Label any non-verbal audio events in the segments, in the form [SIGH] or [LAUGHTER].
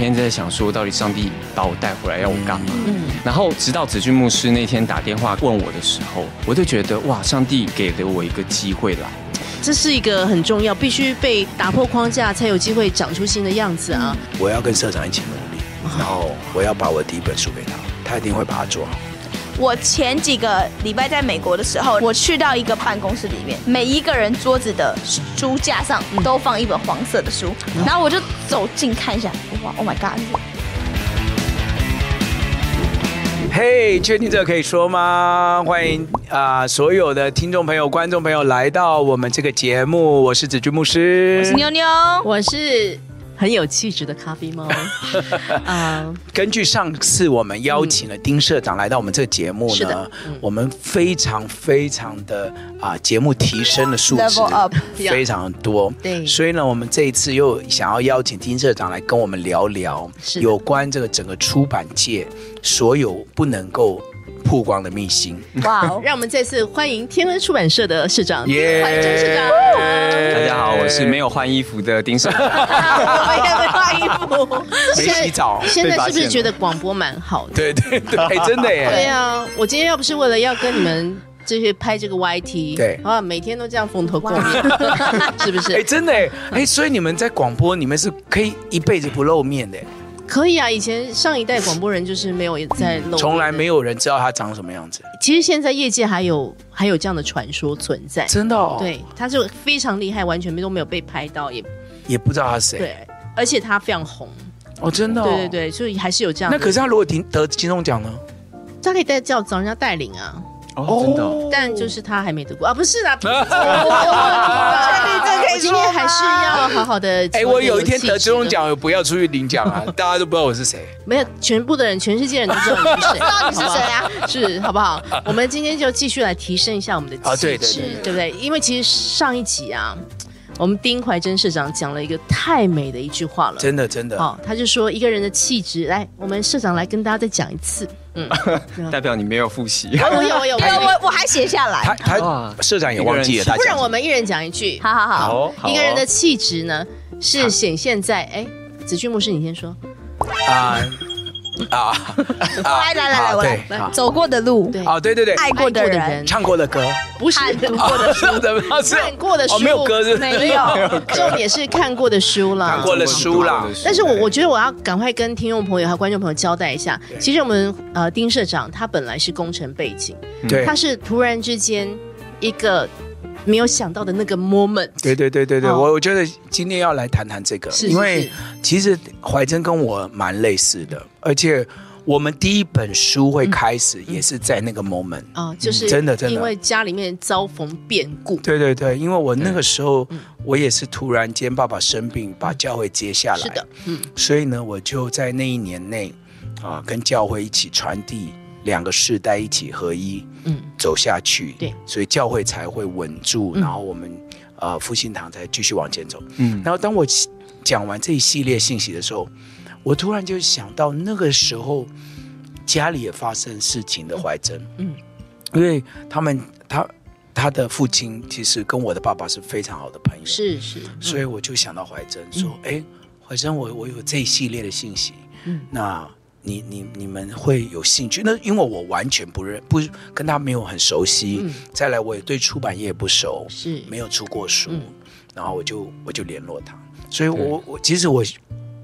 我每天在想说，到底上帝把我带回来要我干嘛？嗯，然后直到子俊牧师那天打电话问我的时候，我就觉得哇，上帝给了我一个机会来。这是一个很重要，必须被打破框架，才有机会长出新的样子啊！我要跟社长一起努力，然后我要把我的第一本书给他，他一定会把它做好。我前几个礼拜在美国的时候，我去到一个办公室里面，每一个人桌子的书架上都放一本黄色的书，然后我就走近看一下，哇，Oh my God！嘿，确定这个可以说吗？欢迎啊、呃，所有的听众朋友、观众朋友来到我们这个节目，我是子君牧师，我是妞妞，我是。很有气质的咖啡猫。[LAUGHS] 啊，uh, 根据上次我们邀请了丁社长来到我们这个节目呢，的我们非常非常的啊，节目提升的数值.非常多。对，所以呢，我们这一次又想要邀请丁社长来跟我们聊聊有关这个整个出版界所有不能够。曝光的秘辛，哇！[LAUGHS] 让我们再次欢迎天恩出版社的社长，耶！欢迎丁社长。大家好，我是没有换衣服的丁社长。[LAUGHS] 我也没换衣服，没洗澡。现在是不是觉得广播蛮好的？对对对，哎，真的耶！[LAUGHS] 对啊，我今天要不是为了要跟你们这些拍这个 YT，对啊，每天都这样蓬头垢面，是不是？哎，真的哎，哎，所以你们在广播，你们是可以一辈子不露面的。可以啊，以前上一代广播人就是没有在露，从来没有人知道他长什么样子。其实现在业界还有还有这样的传说存在，真的哦。对，他就非常厉害，完全都没有被拍到，也也不知道他是谁。对，而且他非常红哦，真的哦。对对对，所以还是有这样。那可是他如果得得金钟奖呢？他可以带叫找人家带领啊。哦，真的，但就是他还没得过啊，不是啦，确定这可以，今天还是要好好的。哎，我有一天得这种奖，我不要出去领奖啊，大家都不知道我是谁。没有，全部的人，全世界人都知道你是谁，知道你是谁啊？是，好不好？我们今天就继续来提升一下我们的气质，对不对？因为其实上一集啊，我们丁怀真社长讲了一个太美的一句话了，真的真的。好，他就说一个人的气质，来，我们社长来跟大家再讲一次。嗯，[LAUGHS] 代表你没有复习。[LAUGHS] 我有，我有，我我还写下来。他他社长也忘记了，不然我们一人讲一句。好好好，一个人的气质呢，是显现在哎，子君牧师，你先说。啊 [LAUGHS] 啊！来来来来，我来。走过的路，啊对对对，爱过的人，唱过的歌，不是读过的书，看过的书，[LAUGHS] 没有歌是没有，[LAUGHS] 重点是看过的书啦，看过的书了。但是我我觉得我要赶快跟听众朋友和观众朋友交代一下，其实我们呃丁社长他本来是工程背景，对，他是突然之间一个。没有想到的那个 moment，对对对对对，我我觉得今天要来谈谈这个，因为其实怀真跟我蛮类似的，而且我们第一本书会开始也是在那个 moment 啊，就是真的真的，因为家里面遭逢变故，对对对，因为我那个时候我也是突然间爸爸生病，把教会接下来，是的，嗯，所以呢，我就在那一年内啊，跟教会一起传递。两个世代一起合一，嗯，走下去，对，所以教会才会稳住，嗯、然后我们呃复兴堂才继续往前走，嗯，然后当我讲完这一系列信息的时候，我突然就想到那个时候家里也发生事情的怀真，嗯，因为他们他他的父亲其实跟我的爸爸是非常好的朋友，是是，所以我就想到怀真说，哎、嗯，怀真，我我有这一系列的信息，嗯，那。你你你们会有兴趣？那因为我完全不认不跟他没有很熟悉，嗯、再来我也对出版业不熟，是。没有出过书，嗯、然后我就我就联络他，所以我我其实我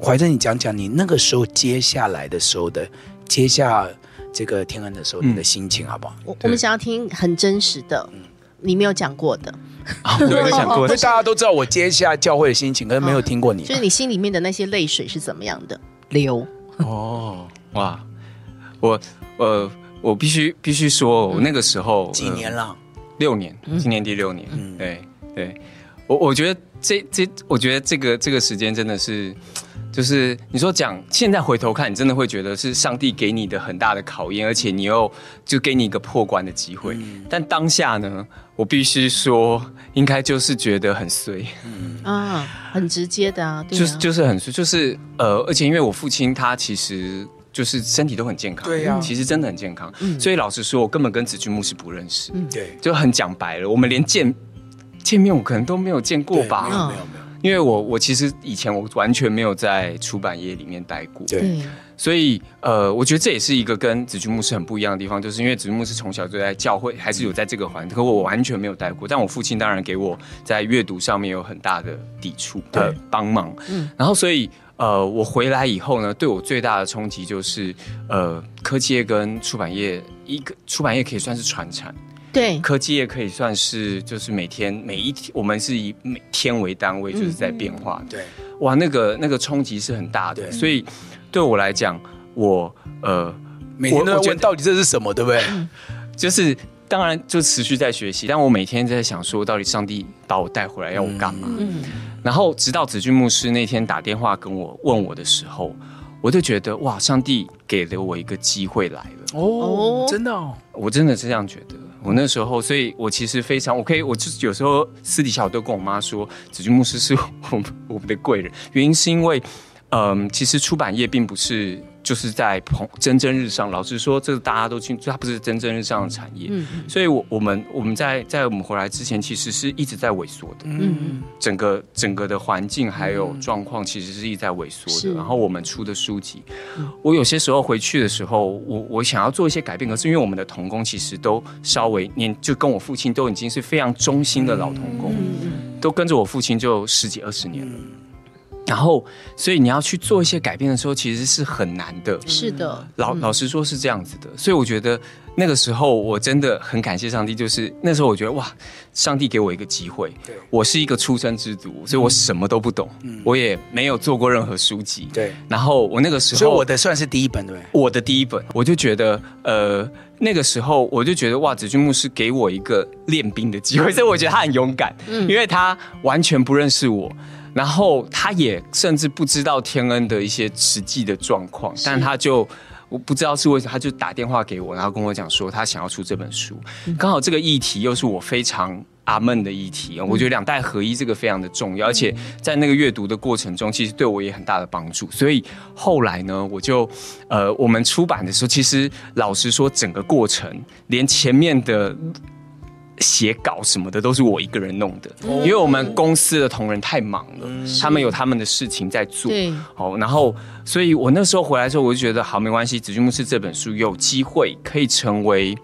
怀着你讲讲你那个时候接下来的时候的接下这个天恩的时候你的心情好不好？我、嗯、我们想要听很真实的，嗯、你没有讲过的，[LAUGHS] 没有讲过，[LAUGHS] 因为大家都知道我接下教会的心情，可是没有听过你，就是你心里面的那些泪水是怎么样的？流？哦，哇，我呃，我必须必须说，我那个时候几年了，六年，今年第六年，嗯，对对，我我觉得这这，我觉得这个这个时间真的是，就是你说讲，现在回头看，你真的会觉得是上帝给你的很大的考验，而且你又就给你一个破关的机会，但当下呢，我必须说，应该就是觉得很衰，嗯。啊，很直接的啊，就是就是很衰，就是呃，而且因为我父亲他其实就是身体都很健康，对呀，其实真的很健康，所以老实说，我根本跟子君牧师不认识，对，就很讲白了，我们连见见面我可能都没有见过吧，没有没有没有，因为我我其实以前我完全没有在出版业里面待过，对，所以呃，我觉得这也是一个跟子君牧师很不一样的地方，就是因为子君牧师从小就在教会，还是有在这个环境，可我完全没有待过。但我父亲当然给我在阅读上面有很大的抵触。的帮忙，嗯，然后所以呃，我回来以后呢，对我最大的冲击就是呃，科技业跟出版业，一个出版业可以算是传产。对，科技也可以算是就是每天每一天，我们是以每天为单位，就是在变化。对，哇，那个那个冲击是很大的。所以对我来讲，我呃，每天都在问到底这是什么，对不对？就是当然就持续在学习，但我每天在想说，到底上帝把我带回来要我干嘛？嗯，然后直到子君牧师那天打电话跟我问我的时候，我就觉得哇，上帝给了我一个机会来了。哦，真的哦，我真的是这样觉得。我那时候，所以我其实非常，我可以，我就是有时候私底下我都跟我妈说，子君牧师是我们我们的贵人，原因是因为，嗯，其实出版业并不是。就是在蓬蒸蒸日上，老实说，这个大家都清楚，它不是蒸蒸日上的产业。嗯，所以我，我我们我们在在我们回来之前，其实是一直在萎缩的。嗯嗯，整个整个的环境还有状况，其实是一直在萎缩的。然后我们出的书籍，我有些时候回去的时候，我我想要做一些改变，可是因为我们的童工其实都稍微年，就跟我父亲都已经是非常忠心的老童工，都跟着我父亲就十几二十年了。然后，所以你要去做一些改变的时候，其实是很难的。是的，老老实说，是这样子的。所以我觉得那个时候，我真的很感谢上帝。就是那时候，我觉得哇，上帝给我一个机会。对，我是一个出生之犊，所以我什么都不懂，嗯，我也没有做过任何书籍。对。然后我那个时候，所以我的算是第一本，对。我的第一本，我就觉得，呃，那个时候我就觉得哇，子君牧师给我一个练兵的机会，所以我觉得他很勇敢，嗯，因为他完全不认识我。然后他也甚至不知道天恩的一些实际的状况，但他就我不知道是为什么，他就打电话给我，然后跟我讲说他想要出这本书。刚好这个议题又是我非常阿闷的议题，我觉得两代合一这个非常的重要，而且在那个阅读的过程中，其实对我也很大的帮助。所以后来呢，我就呃，我们出版的时候，其实老实说，整个过程连前面的。写稿什么的都是我一个人弄的，因为我们公司的同仁太忙了，他们有他们的事情在做。对，好，然后，所以我那时候回来的时候，我就觉得好，没关系。子君牧师这本书有机会可以成为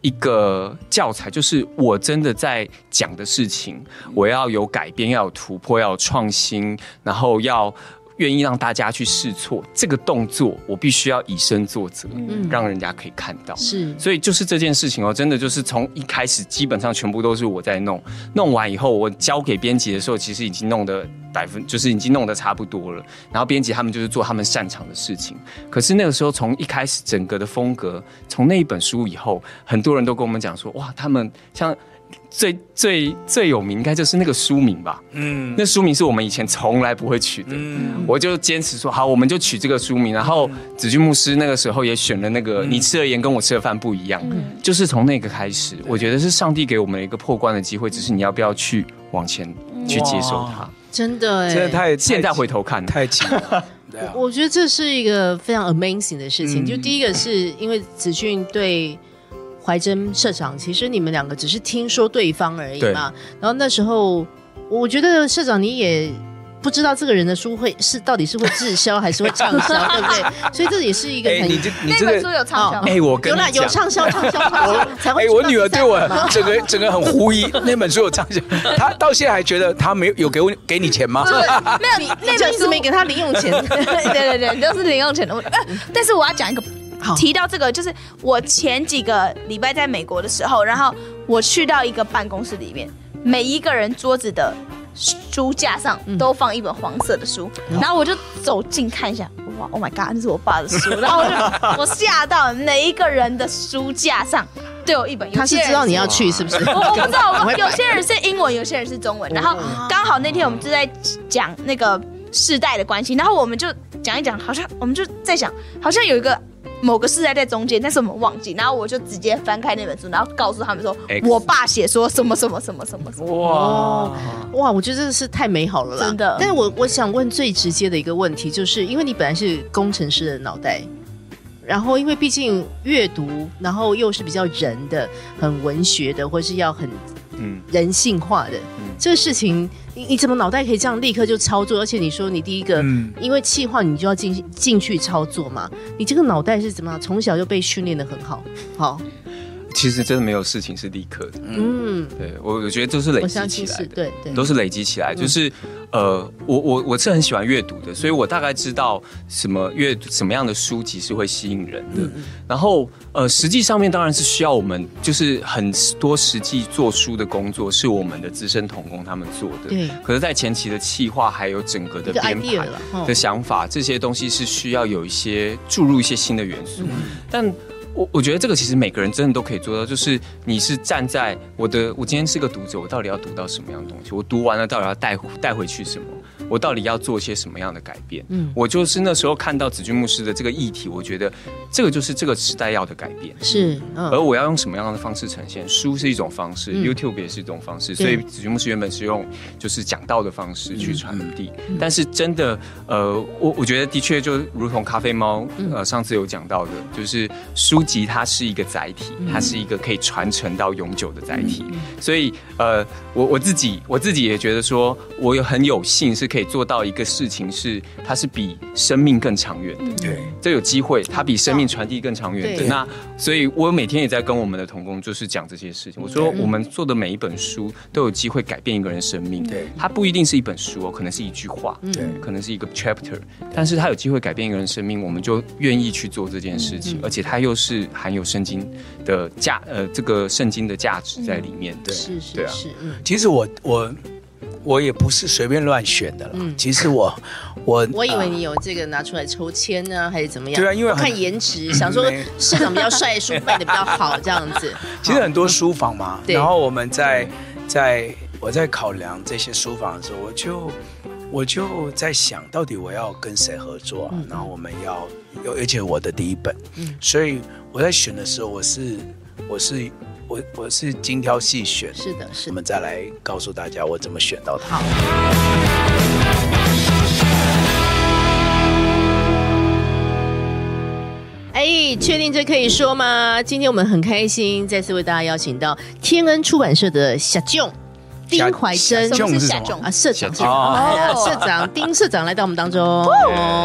一个教材，就是我真的在讲的事情，我要有改变，要有突破，要有创新，然后要。愿意让大家去试错这个动作，我必须要以身作则，嗯，让人家可以看到。是，所以就是这件事情哦，真的就是从一开始基本上全部都是我在弄，弄完以后我交给编辑的时候，其实已经弄得百分，就是已经弄得差不多了。然后编辑他们就是做他们擅长的事情。可是那个时候从一开始整个的风格，从那一本书以后，很多人都跟我们讲说，哇，他们像。最最最有名应该就是那个书名吧，嗯，那书名是我们以前从来不会取的，嗯，我就坚持说好，我们就取这个书名。然后子君牧师那个时候也选了那个，你吃的盐跟我吃的饭不一样，嗯，就是从那个开始，我觉得是上帝给我们一个破关的机会，只是你要不要去往前去接受它。真的哎，真的太现在回头看太奇了。[LAUGHS] 我觉得这是一个非常 amazing 的事情。就第一个是因为子俊对。怀真社长，其实你们两个只是听说对方而已嘛。然后那时候，我觉得社长你也不知道这个人的书会是到底是会滞销还是会畅销，[LAUGHS] 对不对？所以这也是一个很……欸、你这你这个、那本书有畅销吗？哎、欸，我跟你有畅销，畅销，畅销才会。哎、欸，我女儿对我整个整个很狐疑，[LAUGHS] 那本书有畅销，她到现在还觉得她没有有给我给你钱吗？没有，[LAUGHS] 你那本书没给她零用钱。对对对，都是零用钱的问题。但是我要讲一个。提到这个，就是我前几个礼拜在美国的时候，然后我去到一个办公室里面，每一个人桌子的书架上都放一本黄色的书，然后我就走近看一下，哇，Oh my God，那是我爸的书，[LAUGHS] 然后我就我吓到，每一个人的书架上都有一本。他是知道你要去是不是？我我不知道，有些人是英文，有些人是中文，然后刚好那天我们就在讲那个世代的关系，然后我们就讲一讲，好像我们就在想，好像有一个。某个世代在中间，但是我们忘记，然后我就直接翻开那本书，然后告诉他们说，X. 我爸写说什么什么什么什么什么。哇哇，我觉得真的是太美好了啦，真的。但是我我想问最直接的一个问题，就是因为你本来是工程师的脑袋，然后因为毕竟阅读，然后又是比较人的、很文学的，或是要很嗯，人性化的、嗯、这个事情，你你怎么脑袋可以这样立刻就操作？而且你说你第一个，嗯、因为气化你就要进进去操作嘛，你这个脑袋是怎么样？从小就被训练的很好，好。其实真的没有事情是立刻的，嗯，对我我觉得都是累积起来的，对对，都是累积起来。就是呃，我我我是很喜欢阅读的，所以我大概知道什么阅什么样的书籍是会吸引人的。然后呃，实际上面当然是需要我们，就是很多实际做书的工作是我们的资深童工他们做的。对。可是，在前期的企划还有整个的编排的想法，这些东西是需要有一些注入一些新的元素，但。我我觉得这个其实每个人真的都可以做到，就是你是站在我的，我今天是个读者，我到底要读到什么样的东西？我读完了到底要带带回去什么？我到底要做些什么样的改变？嗯，我就是那时候看到子君牧师的这个议题，我觉得这个就是这个时代要的改变。是，嗯、而我要用什么样的方式呈现？书是一种方式、嗯、，YouTube 也是一种方式，所以子君牧师原本是用就是讲道的方式去传递。嗯、但是真的，呃，我我觉得的确就如同咖啡猫呃上次有讲到的，就是书籍它是一个载体，它是一个可以传承到永久的载体。所以呃，我我自己我自己也觉得说，我有很有幸是可以。可以做到一个事情是，它是比生命更长远的。对，这有机会，它比生命传递更长远的。那所以，我每天也在跟我们的同工，就是讲这些事情。我说，我们做的每一本书都有机会改变一个人生命。对，它不一定是一本书哦，可能是一句话，对，可能是一个 chapter，但是它有机会改变一个人生命，我们就愿意去做这件事情。而且它又是含有圣经的价，呃，这个圣经的价值在里面。对，是是是。嗯，其实我我。我也不是随便乱选的了。嗯，其实我我 [LAUGHS] 我以为你有这个拿出来抽签呢，还是怎么样？对啊，因为看颜值，[LAUGHS] 想说市长比较帅，书卖的比较好，这样子。[LAUGHS] 其实很多书房嘛，然后我们在在我在考量这些书房的时候，我就我就在想到底我要跟谁合作，然后我们要有，而且我的第一本，嗯所以我在选的时候，我是我是。我我是精挑细选，是的，是的。我们再来告诉大家我怎么选到它。好。哎，确定这可以说吗？今天我们很开心，再次为大家邀请到天恩出版社的社长丁怀真，社长是社长啊，社长哦，社长丁社长来到我们当中。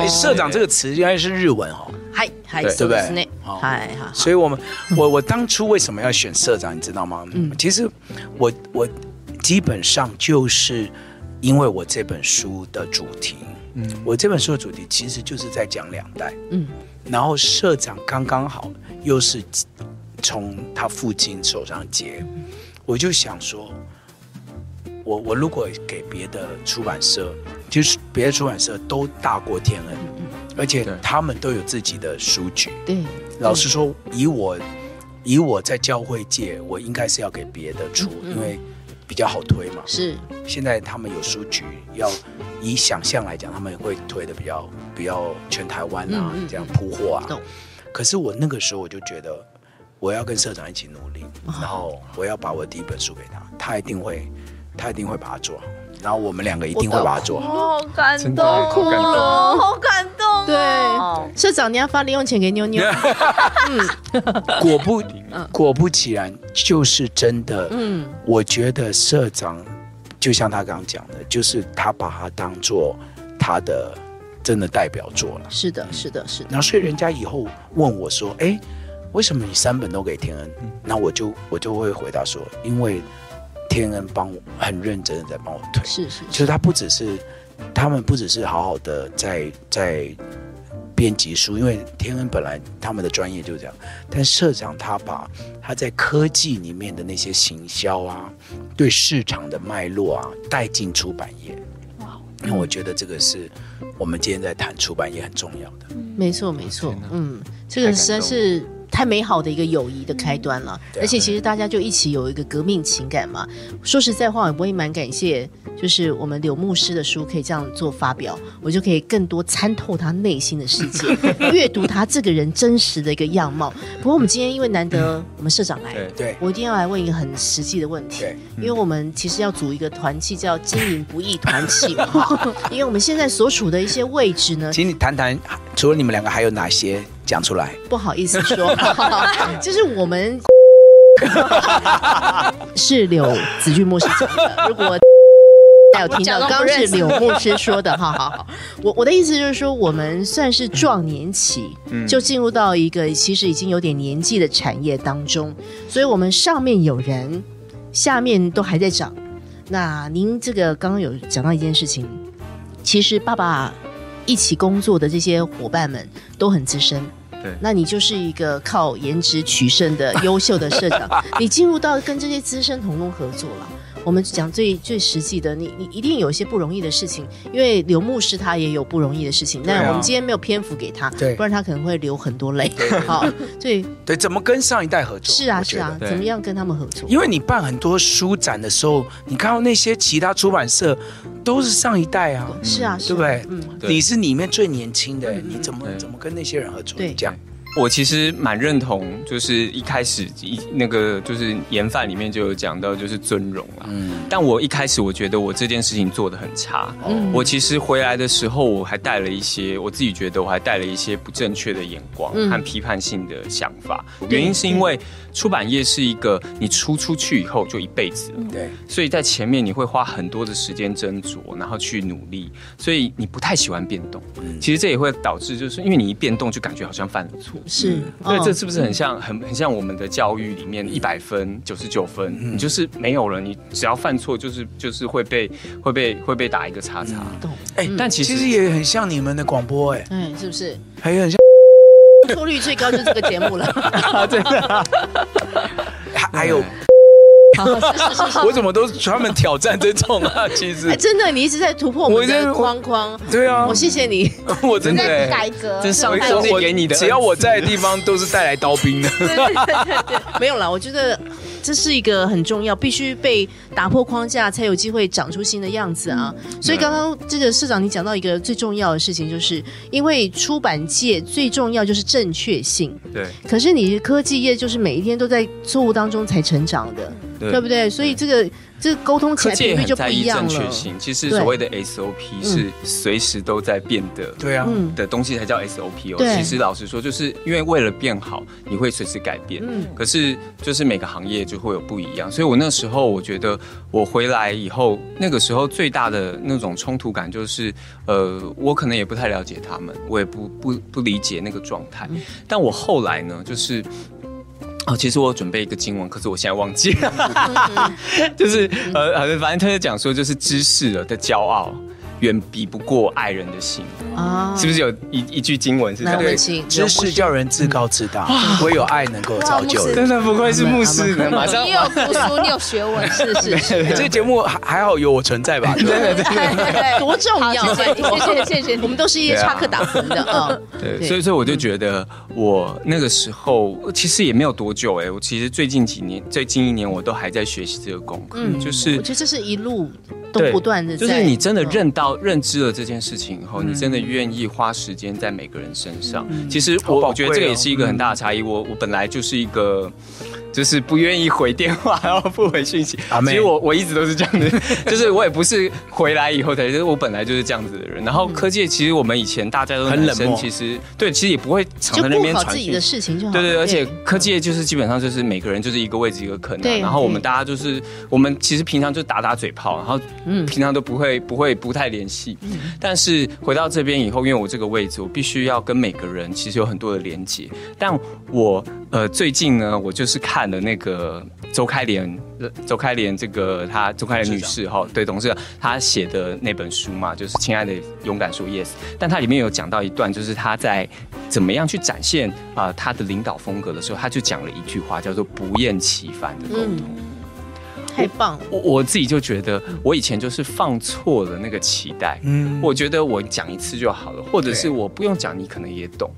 社长这个词应该是日文哦。嗨嗨，对。不对？嗨，所以我们我我当初为什么要选社长，你知道吗？嗯，其实我我基本上就是因为我这本书的主题，嗯，我这本书的主题其实就是在讲两代，嗯，然后社长刚刚好又是从他父亲手上接，我就想说，我我如果给别的出版社，就是别的出版社都大过天恩。而且他们都有自己的书局。对，老实说，以我以我在教会界，我应该是要给别的出，因为比较好推嘛。是，现在他们有书局，要以想象来讲，他们会推的比较比较全台湾啊，这样铺货啊。可是我那个时候我就觉得，我要跟社长一起努力，然后我要把我第一本书给他，他一定会，他一定会把它做好。然后我们两个一定会把它做好。好感动，哭了，好感动。对，社长，你要发零用钱给妞妞。[LAUGHS] 嗯，果不，果不其然，就是真的。嗯，我觉得社长就像他刚刚讲的，就是他把它当做他的真的代表作了。是的，是的，是的。然后所以人家以后问我说：“哎，为什么你三本都给天恩？”那我就我就会回答说：“因为。”天恩帮我很认真的在帮我推，是是，其实他不只是，他们不只是好好的在在编辑书，因为天恩本来他们的专业就是这样，但社长他把他在科技里面的那些行销啊，对市场的脉络啊带进出版业，哇，那我觉得这个是我们今天在谈出版业很重要的，没错没错，嗯，这个实在是。太美好的一个友谊的开端了，而且其实大家就一起有一个革命情感嘛。说实在话，我也蛮感谢，就是我们柳牧师的书可以这样做发表，我就可以更多参透他内心的世界，[LAUGHS] 阅读他这个人真实的一个样貌。不过我们今天因为难得我们社长来，对，我一定要来问一个很实际的问题，因为我们其实要组一个团契叫经营不易团契嘛，[LAUGHS] 因为我们现在所处的一些位置呢，请你谈谈，除了你们两个还有哪些？讲出来，不好意思说，[LAUGHS] 就是我们 [LAUGHS] 是柳子俊牧师讲的。如果 [LAUGHS] 大家有听到，刚刚是柳牧师说的。好好好，我我的意思就是说，我们算是壮年期，嗯、就进入到一个其实已经有点年纪的产业当中，所以我们上面有人，下面都还在长。那您这个刚刚有讲到一件事情，其实爸爸一起工作的这些伙伴们都很资深。对，那你就是一个靠颜值取胜的优秀的社长，[LAUGHS] 你进入到跟这些资深同工合作了。我们讲最最实际的，你你一定有一些不容易的事情，因为刘牧师他也有不容易的事情，但我们今天没有篇幅给他，对，不然他可能会流很多泪。[LAUGHS] 好，对 [LAUGHS] 对，怎么跟上一代合作？是啊是啊，怎么样跟他们合作？因为你办很多书展的时候，你看到那些其他出版社都是上一代啊，是啊，对不对？嗯，你是里面最年轻的，你怎么怎么跟那些人合作？对，这样。我其实蛮认同，就是一开始一那个就是研范里面就有讲到，就是尊荣啊。嗯。但我一开始我觉得我这件事情做得很差。嗯。我其实回来的时候，我还带了一些我自己觉得我还带了一些不正确的眼光和批判性的想法。嗯。原因是因为出版业是一个你出出去以后就一辈子了。对。所以在前面你会花很多的时间斟酌，然后去努力，所以你不太喜欢变动。嗯。其实这也会导致，就是因为你一变动就感觉好像犯了错。是，对，这是不是很像很很像我们的教育里面一百分九十九分，你就是没有了，你只要犯错就是就是会被会被会被打一个叉叉。哎，但其实其实也很像你们的广播，哎，嗯，是不是？还有很像错率最高就是这个节目了，[LAUGHS] 真的。还 [LAUGHS] 还有。[LAUGHS] 我怎么都专门挑战这种啊？[LAUGHS] 其实，真的，你一直在突破我们的框框。对啊，我谢谢你，[LAUGHS] 我真的改革，这上帝给你的，只要我在的地方都是带来刀兵的。对对对对，没有啦，我觉得这是一个很重要，必须被打破框架，才有机会长出新的样子啊。所以刚刚这个社长，你讲到一个最重要的事情，就是因为出版界最重要就是正确性。对，可是你科技业就是每一天都在错误当中才成长的。对，不对？所以这个这个沟通起来频率就不一样了。正确性，其实所谓的 SOP 是随时都在变的，对啊，的东西才叫 SOP 哦。其实老实说，就是因为为了变好，你会随时改变。嗯，可是就是每个行业就会有不一样。所以我那时候我觉得我回来以后，那个时候最大的那种冲突感就是，呃，我可能也不太了解他们，我也不不不理解那个状态。但我后来呢，就是。哦，其实我有准备一个经文，可是我现在忘记了，[LAUGHS] 就是呃，反正他就讲说，就是知识的骄傲。远比不过爱人的心啊！是不是有一一句经文是这样？知识叫人自高自大，唯有爱能够造就人。真的不愧是牧师，[LAUGHS] 马上你有读书，你有 [LAUGHS] 学问，是是是。这个节目还还好有我存在吧？[LAUGHS] 对对对，多重要！谢谢谢谢，我们都是一些插科打诨的啊。对，所以所以我就觉得，我那个时候其实也没有多久哎，我其实最近几年，最近一年我都还在学习这个功课，就是我觉得这是一路。都不断的，就是你真的认到、认知了这件事情以后，你真的愿意花时间在每个人身上。其实我我觉得这个也是一个很大的差异。我我本来就是一个。就是不愿意回电话，然后不回讯息。其实我我一直都是这样的，[LAUGHS] 就是我也不是回来以后才，就是我本来就是这样子的人。然后科技其实我们以前大家都很冷漠，其实对，其实也不会常在那边传自己的事情就好。对对，而且科技就是基本上就是每个人就是一个位置一个可能。然后我们大家就是我们其实平常就打打嘴炮，然后平常都不会不会不太联系。但是回到这边以后，因为我这个位置，我必须要跟每个人其实有很多的连接。但我呃最近呢，我就是看。了那个周开莲，周开莲这个她周开莲女士哈，对董事长她写的那本书嘛，就是亲爱的勇敢说 yes。但她里面有讲到一段，就是她在怎么样去展现啊、呃、她的领导风格的时候，她就讲了一句话，叫做不厌其烦的沟通。嗯、太棒了！我我自己就觉得，我以前就是放错了那个期待。嗯，我觉得我讲一次就好了，或者是我不用讲，你可能也懂。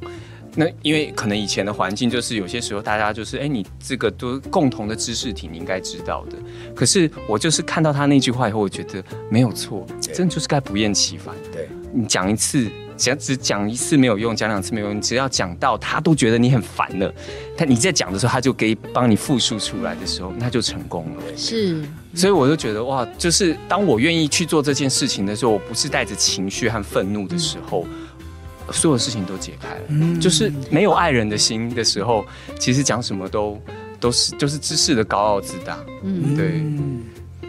那因为可能以前的环境就是有些时候大家就是哎，你这个都共同的知识体，你应该知道的。可是我就是看到他那句话以后，我觉得没有错，真的就是该不厌其烦。对，你讲一次，讲只讲一次没有用，讲两次没有用，你只要讲到他都觉得你很烦了，他你在讲的时候，他就可以帮你复述出来的时候，那就成功了。是，所以我就觉得哇，就是当我愿意去做这件事情的时候，我不是带着情绪和愤怒的时候。嗯所有事情都解开了，嗯，就是没有爱人的心的时候，其实讲什么都都是就是知识的高傲自大。嗯，对。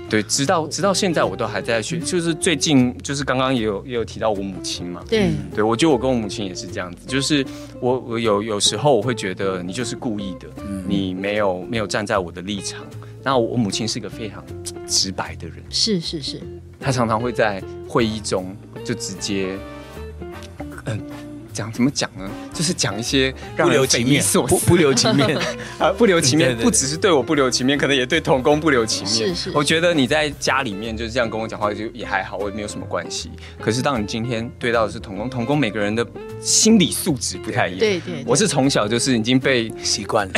对，直到直到现在我都还在学，就是最近就是刚刚也有也有提到我母亲嘛，对，对我觉得我跟我母亲也是这样子，就是我我有有时候我会觉得你就是故意的，嗯、你没有没有站在我的立场。那我母亲是个非常直白的人，是是是，她常常会在会议中就直接，嗯。讲怎么讲呢？就是讲一些让人匪夷所思，不留情面 [LAUGHS] 啊，不留情面，不只是对我不留情面，可能也对童工不留情面。是是，我觉得你在家里面就是这样跟我讲话，就也还好，我也没有什么关系。可是当你今天对到的是童工，童工每个人的心理素质不太一样。对对，我是从小就是已经被习惯了。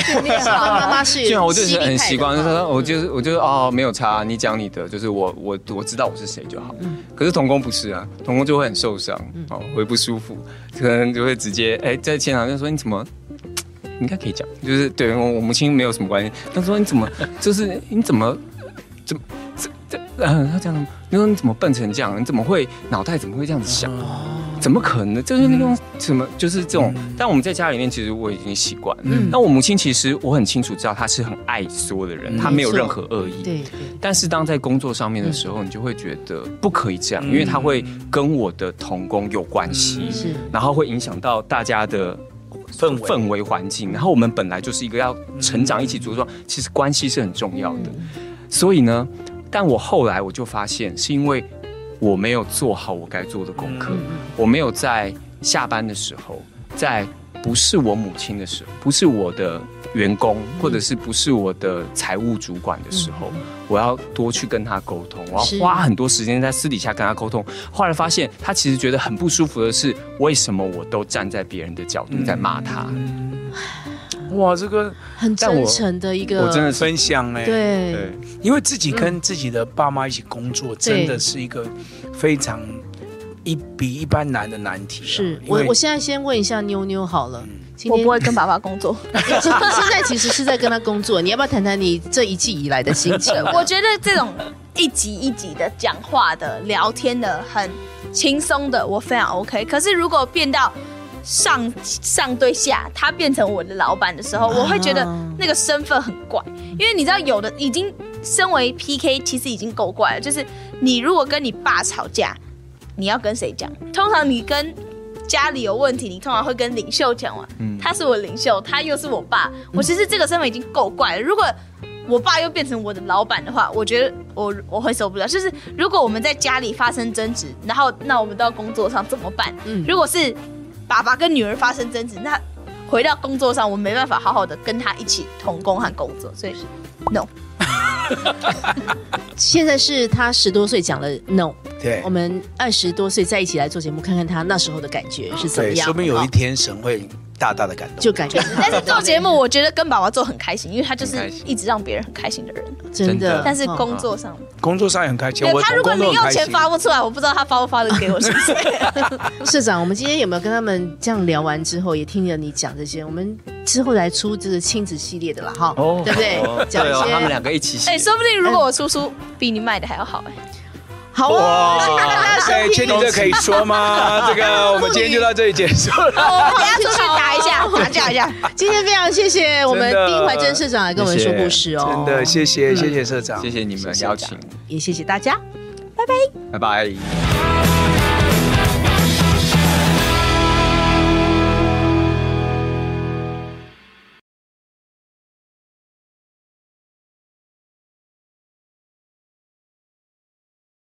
妈妈是，我就是很习惯，就是说，我就是我就是哦，没有差，你讲你的，就是我我我知道我是谁就好。可是童工不是啊，童工就会很受伤，哦，会不舒服，可能。就会直接哎，在现场就说，你怎么，[TSK] 应该可以讲，就是对我我母亲没有什么关系。他说，你怎么就是你怎么怎么这这嗯，他讲你说你怎么笨成这样？你怎么会脑袋怎么会这样子想？怎么可能？就是那种什么就是这种。但我们在家里面其实我已经习惯。嗯。那我母亲其实我很清楚知道她是很爱所有的人，她没有任何恶意。对。但是当在工作上面的时候，你就会觉得不可以这样，因为她会跟我的同工有关系，是，然后会影响到大家的氛氛围环境。然后我们本来就是一个要成长一起茁壮，其实关系是很重要的。所以呢，但我后来我就发现，是因为。我没有做好我该做的功课，我没有在下班的时候，在不是我母亲的时候，不是我的员工，或者是不是我的财务主管的时候，我要多去跟他沟通，我要花很多时间在私底下跟他沟通。后来发现，他其实觉得很不舒服的是，为什么我都站在别人的角度在骂他。哇，这个很真诚的一个，我真的分享哎，对，对，因为自己跟自己的爸妈一起工作，真的是一个非常一比一般难的难题。是我，我现在先问一下妞妞好了，我不会跟爸爸工作，[LAUGHS] 现在其实是在跟他工作，你要不要谈谈你这一季以来的心情？[LAUGHS] 我觉得这种一集一集的讲话的、聊天的、很轻松的，我非常 OK。可是如果变到上上对下，他变成我的老板的时候，我会觉得那个身份很怪，因为你知道，有的已经身为 PK，其实已经够怪了。就是你如果跟你爸吵架，你要跟谁讲？通常你跟家里有问题，你通常会跟领袖讲嘛。他是我领袖，他又是我爸，我其实这个身份已经够怪了。如果我爸又变成我的老板的话，我觉得我我会受不了。就是如果我们在家里发生争执，然后那我们到工作上怎么办？嗯如果是爸爸跟女儿发生争执，那回到工作上，我没办法好好的跟他一起同工和工作，所以是 no。[LAUGHS] 现在是他十多岁讲了 no，对，我们二十多岁再一起来做节目，看看他那时候的感觉是怎么样。说不定有一天神会。大大的感动，就感觉。但是做节目，我觉得跟爸爸做很开心，因为他就是一直让别人很开心的人，真的。但是工作上，工作上也很开心。他如果零用钱发不出来，我不知道他发不发的给我，是不是？[LAUGHS] 社长，我们今天有没有跟他们这样聊完之后，也听了你讲这些？我们之后来出这个亲子系列的了哈，对不对？讲一些他们两个一起。哎，说不定如果我出书比你卖的还要好哎。好哇！[LAUGHS] 哎，确定这可以说吗？[LAUGHS] 这个我们今天就到这里结束了。我们等下出去打一下，打架一下。今天非常谢谢我们丁怀真社长来跟我们说故事哦。真的谢谢谢谢社长，谢谢你们邀请，也谢谢大家，拜拜，拜拜。